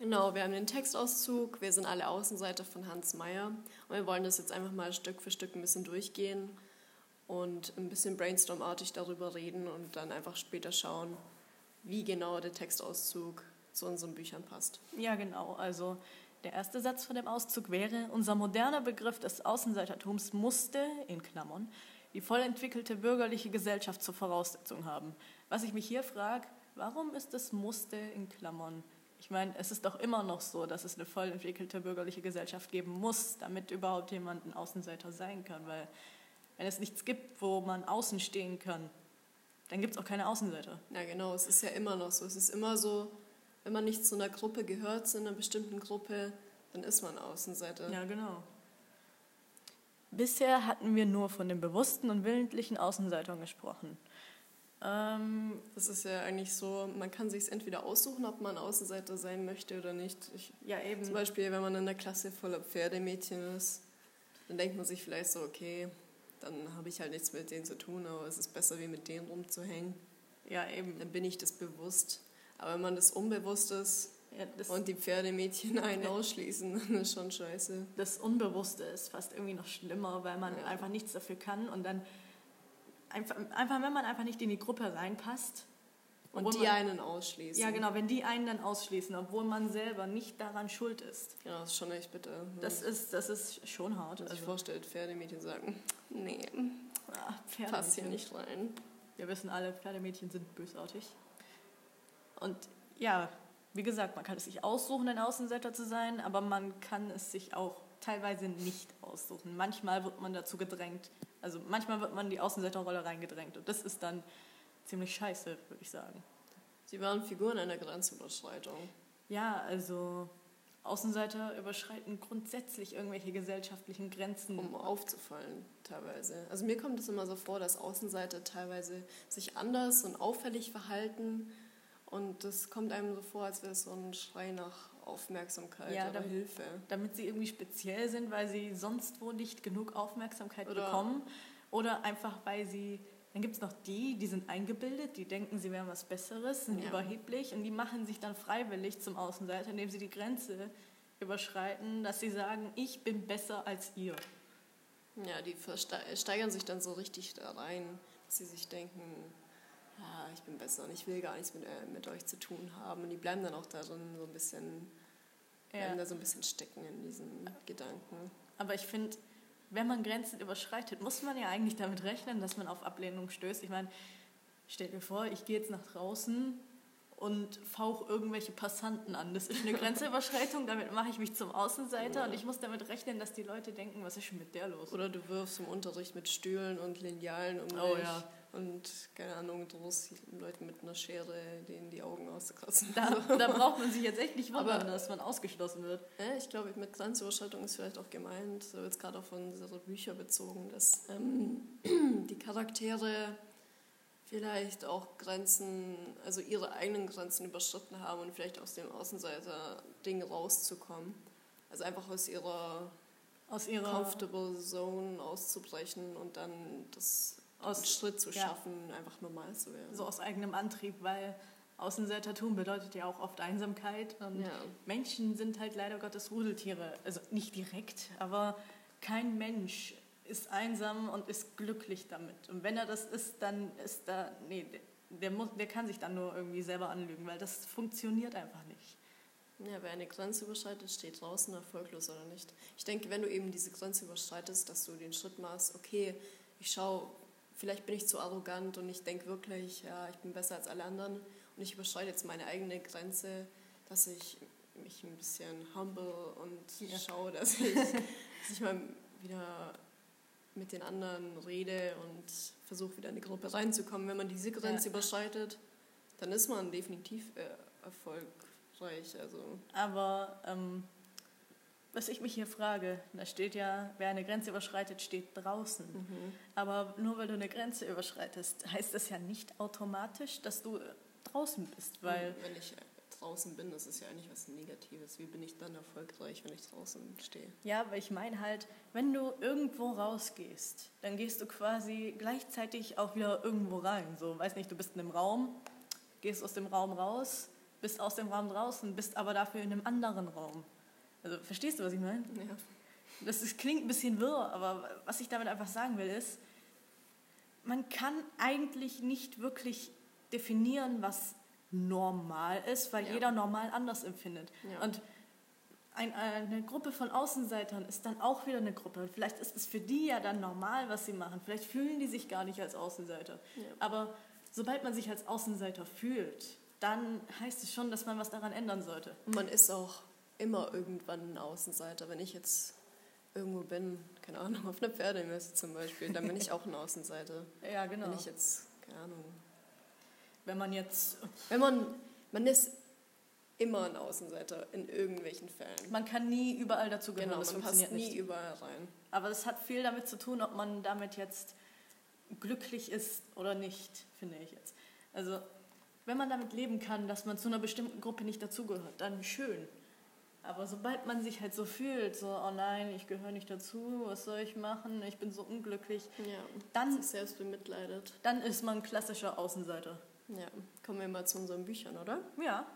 Genau, wir haben den Textauszug, wir sind alle Außenseiter von Hans Meyer und wir wollen das jetzt einfach mal Stück für Stück ein bisschen durchgehen und ein bisschen brainstormartig darüber reden und dann einfach später schauen, wie genau der Textauszug zu unseren Büchern passt. Ja, genau. Also der erste Satz von dem Auszug wäre, unser moderner Begriff des Außenseitertums musste, in Klammern, die voll entwickelte bürgerliche Gesellschaft zur Voraussetzung haben. Was ich mich hier frage, warum ist das musste in Klammern? Ich meine, es ist doch immer noch so, dass es eine voll entwickelte bürgerliche Gesellschaft geben muss, damit überhaupt jemand ein Außenseiter sein kann. Weil wenn es nichts gibt, wo man außen stehen kann, dann gibt es auch keine Außenseiter. Ja, genau, es ist ja immer noch so. Es ist immer so, wenn man nicht zu einer Gruppe gehört, zu einer bestimmten Gruppe, dann ist man Außenseiter. Ja, genau. Bisher hatten wir nur von den bewussten und willentlichen Außenseitern gesprochen. Ähm, das ist ja eigentlich so, man kann sich entweder aussuchen, ob man Außenseiter sein möchte oder nicht. Ich, ja, eben. Zum Beispiel, wenn man in einer Klasse voller Pferdemädchen ist, dann denkt man sich vielleicht so, okay, dann habe ich halt nichts mit denen zu tun, aber es ist besser, wie mit denen rumzuhängen. Ja, eben. Dann bin ich das bewusst. Aber wenn man das unbewusst ist ja, das und die Pferdemädchen einen ausschließen, dann ist schon scheiße. Das Unbewusste ist fast irgendwie noch schlimmer, weil man ja. einfach nichts dafür kann und dann einfach, einfach, wenn man einfach nicht in die Gruppe reinpasst. Und die man, einen ausschließen. Ja, genau, wenn die einen dann ausschließen, obwohl man selber nicht daran schuld ist. Ja, das ist schon echt bitter. Das ist, das ist schon hart. Wenn man sich also. vorstellt, Pferdemädchen sagen, nee, ja, passt hier nicht rein. Wir wissen alle, Pferdemädchen sind bösartig. Und ja, wie gesagt, man kann es sich aussuchen, ein Außenseiter zu sein, aber man kann es sich auch teilweise nicht aussuchen. Manchmal wird man dazu gedrängt, also manchmal wird man in die Außenseiterrolle reingedrängt und das ist dann ziemlich scheiße, würde ich sagen. Sie waren Figuren einer Grenzüberschreitung. Ja, also Außenseiter überschreiten grundsätzlich irgendwelche gesellschaftlichen Grenzen. Um aufzufallen, teilweise. Also mir kommt es immer so vor, dass Außenseiter teilweise sich anders und auffällig verhalten. Und das kommt einem so vor, als wäre es so ein Schrei nach Aufmerksamkeit ja, oder damit, Hilfe. Damit sie irgendwie speziell sind, weil sie sonst wo nicht genug Aufmerksamkeit oder bekommen. Oder einfach, weil sie. Dann gibt es noch die, die sind eingebildet, die denken, sie wären was Besseres, sind ja. überheblich und die machen sich dann freiwillig zum Außenseiter, indem sie die Grenze überschreiten, dass sie sagen, ich bin besser als ihr. Ja, die steigern sich dann so richtig da rein, dass sie sich denken, ja, ich bin besser und ich will gar nichts mit, äh, mit euch zu tun haben. Und die bleiben dann auch darin so ein bisschen ja. da so ein bisschen stecken in diesen Gedanken. Aber ich finde, wenn man Grenzen überschreitet, muss man ja eigentlich damit rechnen, dass man auf Ablehnung stößt. Ich meine, stell dir vor, ich gehe jetzt nach draußen und fauch irgendwelche Passanten an. Das ist eine Grenzüberschreitung, damit mache ich mich zum Außenseiter ja. und ich muss damit rechnen, dass die Leute denken, was ist schon mit der los? Oder du wirfst im Unterricht mit Stühlen und Linealen um oh, dich. Ja und keine Ahnung, drohst Leuten mit einer Schere denen die Augen auszukratzen. Da, da braucht man sich jetzt echt nicht wundern, dass man ausgeschlossen wird. Ja, ich glaube, mit Grenzüberschreitung ist vielleicht auch gemeint, so jetzt gerade auch von unsere Bücher bezogen, dass ähm, die Charaktere vielleicht auch Grenzen, also ihre eigenen Grenzen überschritten haben und vielleicht aus dem Außenseiter-Ding rauszukommen. Also einfach aus ihrer, aus ihrer comfortable Zone auszubrechen und dann das aus Schritt zu schaffen, ja. einfach normal zu werden. So aus eigenem Antrieb, weil Außenseitertum bedeutet ja auch oft Einsamkeit. Und ja. Menschen sind halt leider Gottes Rudeltiere. Also nicht direkt, aber kein Mensch ist einsam und ist glücklich damit. Und wenn er das ist, dann ist da, nee, der, muss, der kann sich dann nur irgendwie selber anlügen, weil das funktioniert einfach nicht. Ja, wer eine Grenze überschreitet, steht draußen erfolglos oder nicht. Ich denke, wenn du eben diese Grenze überschreitest, dass du den Schritt machst, okay, ich schaue vielleicht bin ich zu arrogant und ich denke wirklich, ja, ich bin besser als alle anderen und ich überschreite jetzt meine eigene Grenze, dass ich mich ein bisschen humble und ja. schaue, dass ich, dass ich mal wieder mit den anderen rede und versuche wieder in die Gruppe reinzukommen. Wenn man diese Grenze ja. überschreitet, dann ist man definitiv äh, erfolgreich. Also. Aber ähm, was ich mich hier frage, da steht ja, wer eine Grenze überschreitet, steht draußen. Mhm. Aber nur weil du eine Grenze überschreitest, heißt das ja nicht automatisch, dass du draußen bist. Weil wenn ich draußen bin, das ist ja eigentlich was Negatives. Wie bin ich dann erfolgreich, wenn ich draußen stehe? Ja, aber ich meine halt, wenn du irgendwo rausgehst, dann gehst du quasi gleichzeitig auch wieder irgendwo rein. So, weiß nicht, du bist in einem Raum, gehst aus dem Raum raus, bist aus dem Raum draußen, bist aber dafür in einem anderen Raum. Also verstehst du, was ich meine? Ja. Das ist, klingt ein bisschen wirr, aber was ich damit einfach sagen will, ist, man kann eigentlich nicht wirklich definieren, was normal ist, weil Ja. jeder normal anders empfindet. Ja. Und ein, eine Gruppe von Außenseitern ist dann auch wieder eine Gruppe. Vielleicht ist es für die ja dann normal, was sie machen. Vielleicht fühlen die sich gar nicht als Außenseiter. Ja. Aber sobald man sich als Außenseiter fühlt, dann heißt es schon, dass man was daran ändern sollte. Und man ist auch immer irgendwann ein Außenseiter. Wenn ich jetzt irgendwo bin, keine Ahnung, auf einer Pferdemesse zum Beispiel, dann bin ich auch ein Außenseiter. Ja, genau. Wenn ich jetzt, keine Ahnung. Wenn man jetzt, Wenn man, man ist immer ein Außenseiter in irgendwelchen Fällen. man kann nie überall dazugehören, Genau, das man passt nie nicht. überall rein. Aber es hat viel damit zu tun, ob man damit jetzt glücklich ist oder nicht, finde ich jetzt. Also, wenn man damit leben kann, dass man zu einer bestimmten Gruppe nicht dazugehört, dann schön. Aber sobald man sich halt so fühlt, so, oh nein, ich gehöre nicht dazu, was soll ich machen, ich bin so unglücklich, Ja, Dann- sich selbst bemitleidet. dann ist man klassischer Außenseiter. Ja, kommen wir mal zu unseren Büchern, oder? Ja,